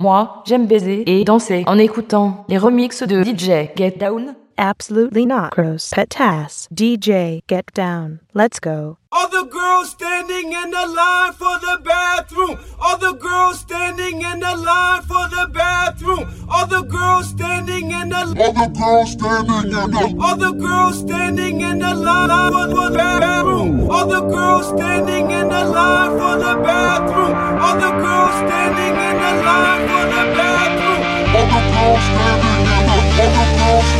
Moi, j'aime baiser et danser en écoutant les remixes de DJ Get Down, Absolutely not. Gross. Petass. DJ. Get down. Let's go. All the girls standing in the line for the bathroom. All the girls standing in the line for the bathroom. All the girls standing in the. All the girls standing in the. All the girls standing in the line for the bathroom. All the girls standing in the line for the bathroom. All the girls standing in the line for the bathroom. All the girls standing in the. All the girls.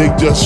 they just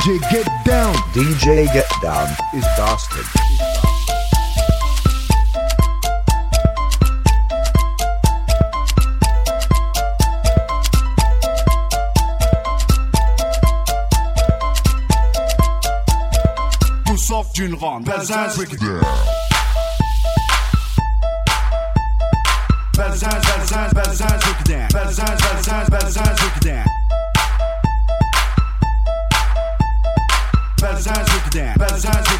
DJ Get Down. DJ Get Down is bastard. Du sorgt d'une rente. Bazaz wicked. Bazaz, bazaz, bazaz wicked. Bazaz, bazaz, bazaz wicked. Bazan's Ricky Dad, Bazan's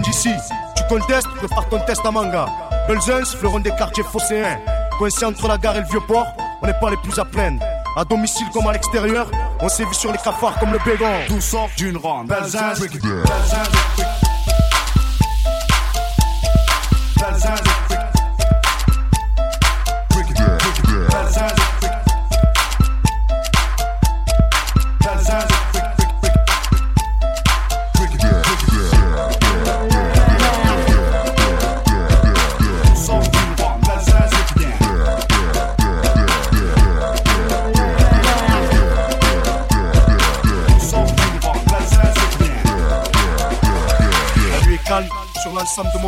d'ici. Tu contestes, prépare ton test à manga. Belzens, fleuron des quartiers phocéens. Coincé entre la gare et le vieux port, on n'est pas les plus à plaindre. À domicile comme à l'extérieur, on s'est vu sur les cafards comme le bégon. Tout sort d'une ronde. Belzins,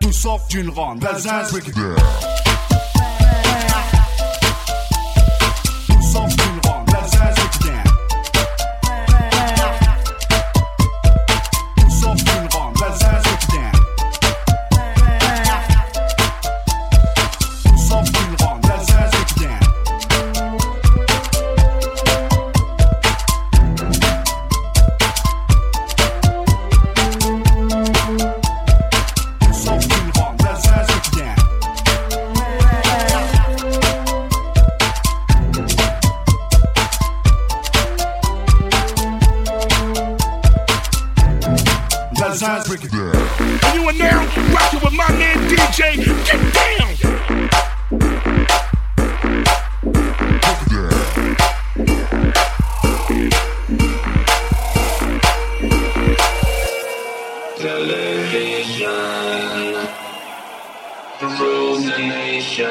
Tout sauf d'une ronde. Television rules the nation.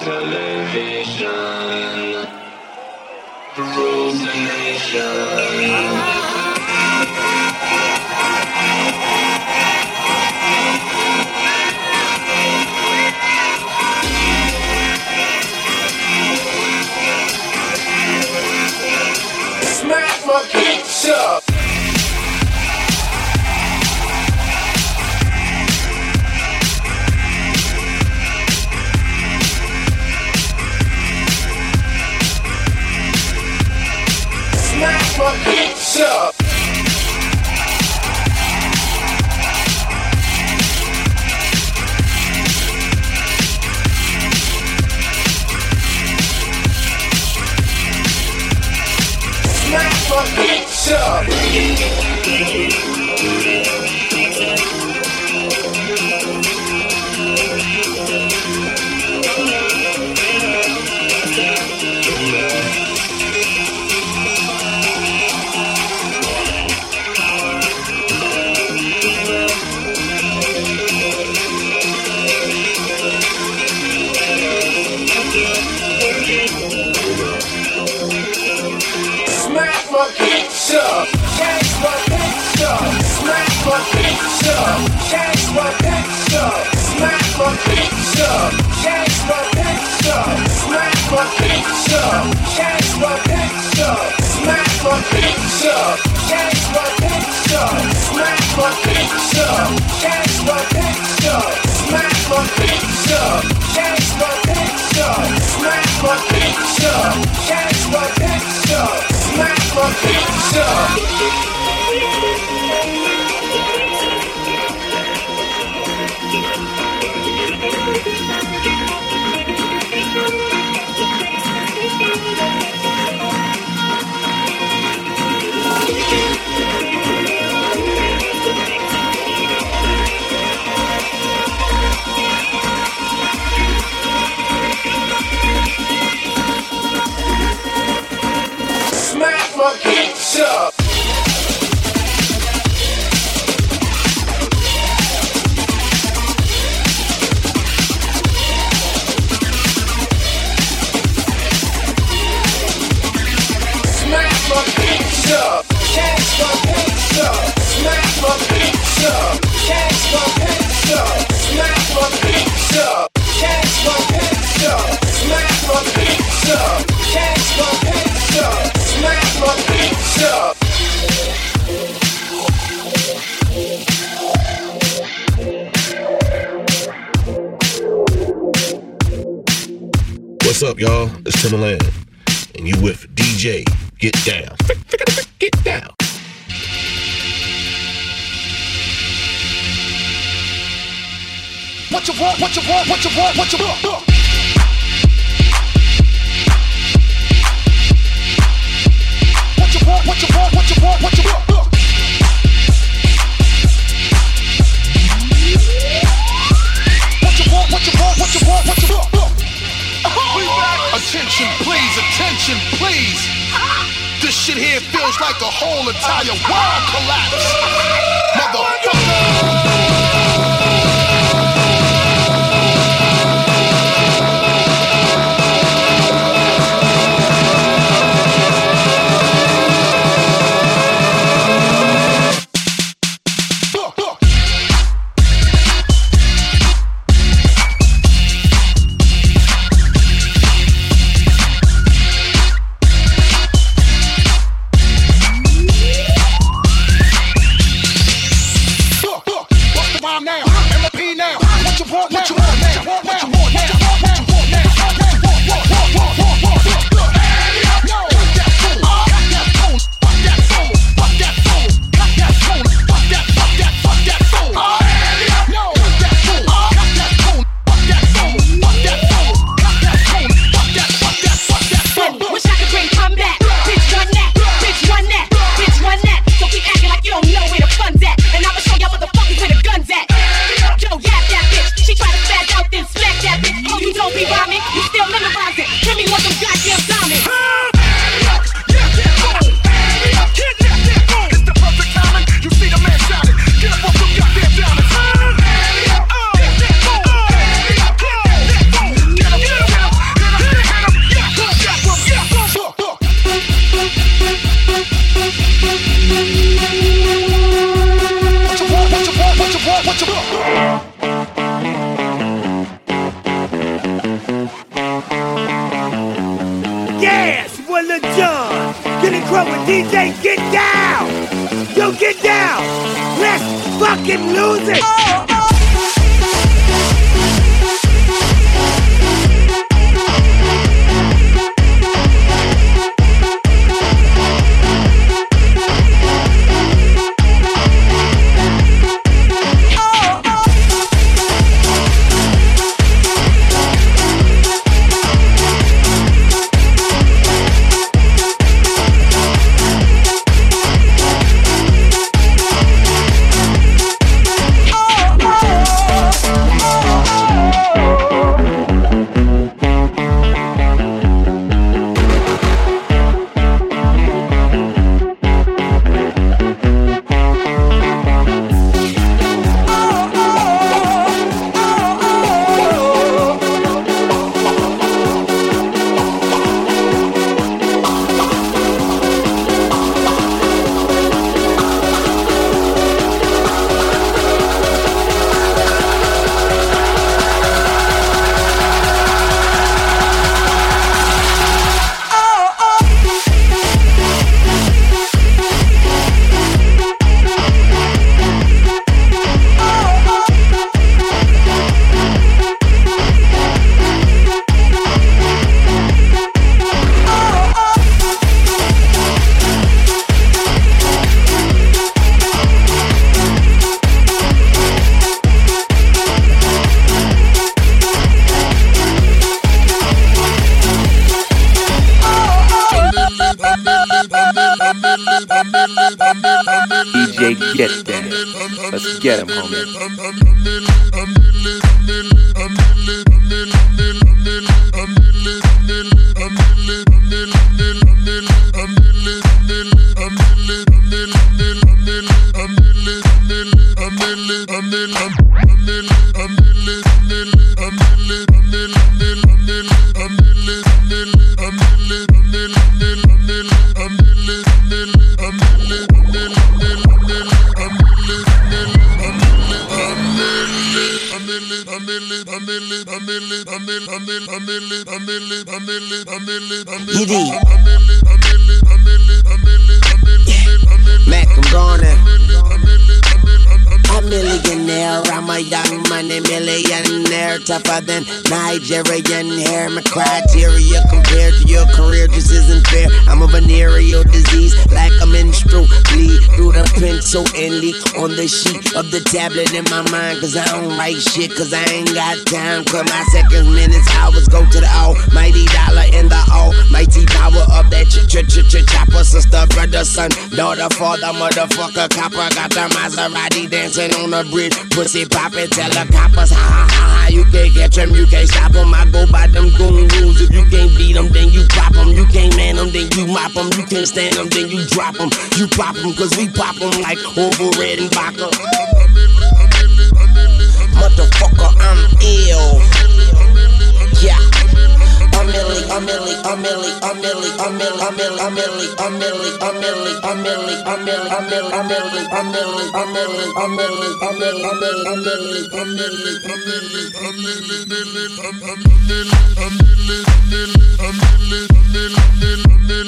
Television rules the nation. Smack my pizza. truck. Shut up. Smack my shut up. What's up, y'all? It's Timbaland, and you with DJ Get Down. Get Down. What you want? What you want? What you want? What you want? What you want? what you want, what you want, What you want, what you want, what you want, what you want. Attention, please. Attention, please. This shit here feels like a whole entire world collapse. Motherfucker. DJ Get That. Let's get him, homie. Than Nigerian hair. My criteria compared to career just isn't fair. I'm a venereal disease, like a menstrual bleed through the pencil and leak on the sheet of the tablet in my mind. Cause I don't write shit, cause I ain't got time. Cause my seconds, minutes, hours go to the almighty dollar and the almighty power of that ch ch ch ch chopper. Sister, brother, son, daughter, father, motherfucker, copper. Got the Maserati dancing on the bridge. Pussy poppin', tell the coppers, ha ha ha ha. You can't catch 'em, you can't stop 'em. I go by them goon rules. If you can't beat 'em, then you pop 'em. You can't man 'em, then you mop 'em. You can't stand 'em, then you drop 'em. You pop 'em, cause we pop 'em like over red and vodka. Motherfucker, I'm ill. Yeah. A milli, a milli, a milli, a milli, a milli, a milli, a milli, a milli, a milli, a milli, a milli, a milli, a milli, a milli, a milli, a milli, a milli, a milli, a milli, a milli,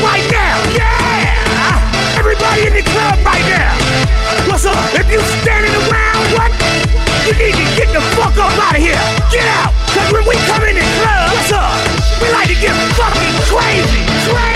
right now. Yeah. Everybody in the club right now. What's up? If you standing around, what? You need to get the fuck up out of here. Get out. Cause when we come in the club, what's up? We like to get fucking crazy. Crazy.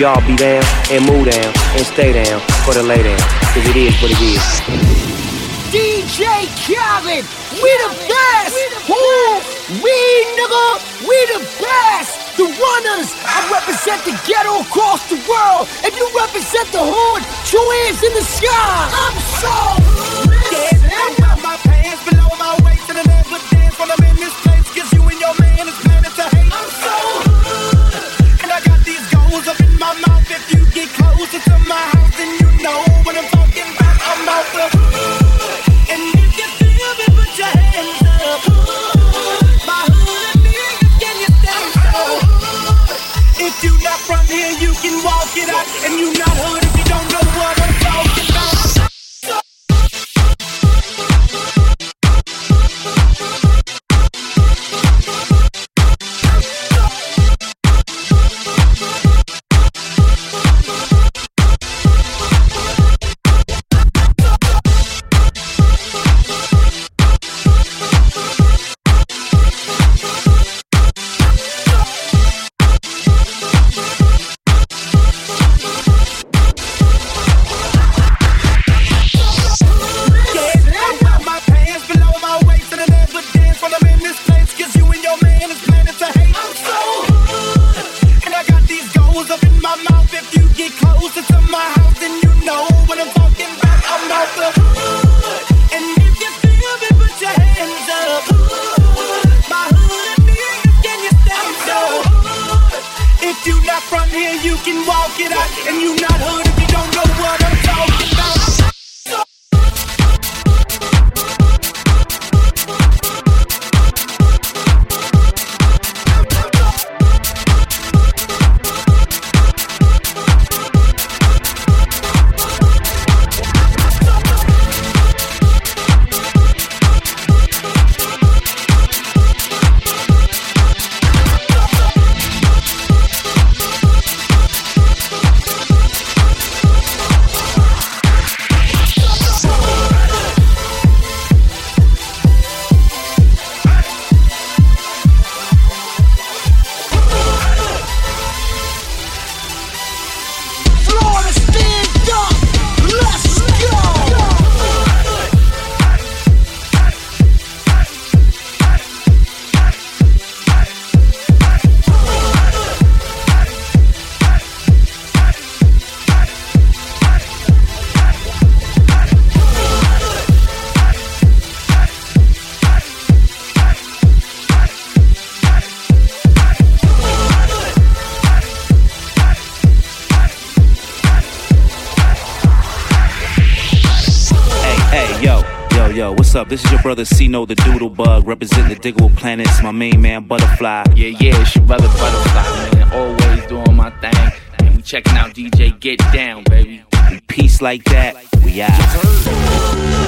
y'all be down and move down and stay down for the lay down. Cause it is what it is. DJ Calvin, we the best! We the we nigga, we the best! the runners. I represent the ghetto across the world, and you represent the hood. Two hands in the sky. I'm so. Yeah, my pants below. brother Sino the Doodle Bug, Represent the Digable Planets, my main man Butterfly. Yeah, yeah, it's your brother Butterfly, man. Always doing my thing. And we checking out DJ Get Down, baby. Peace like that, we out.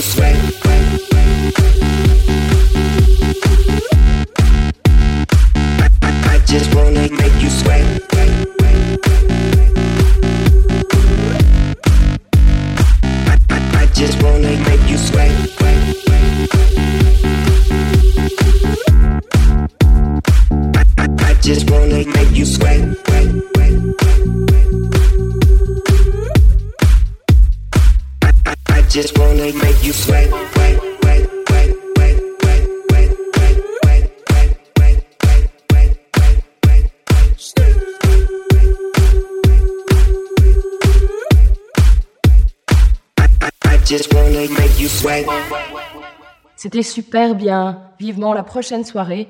you. C'était super bien. Vivement la prochaine soirée.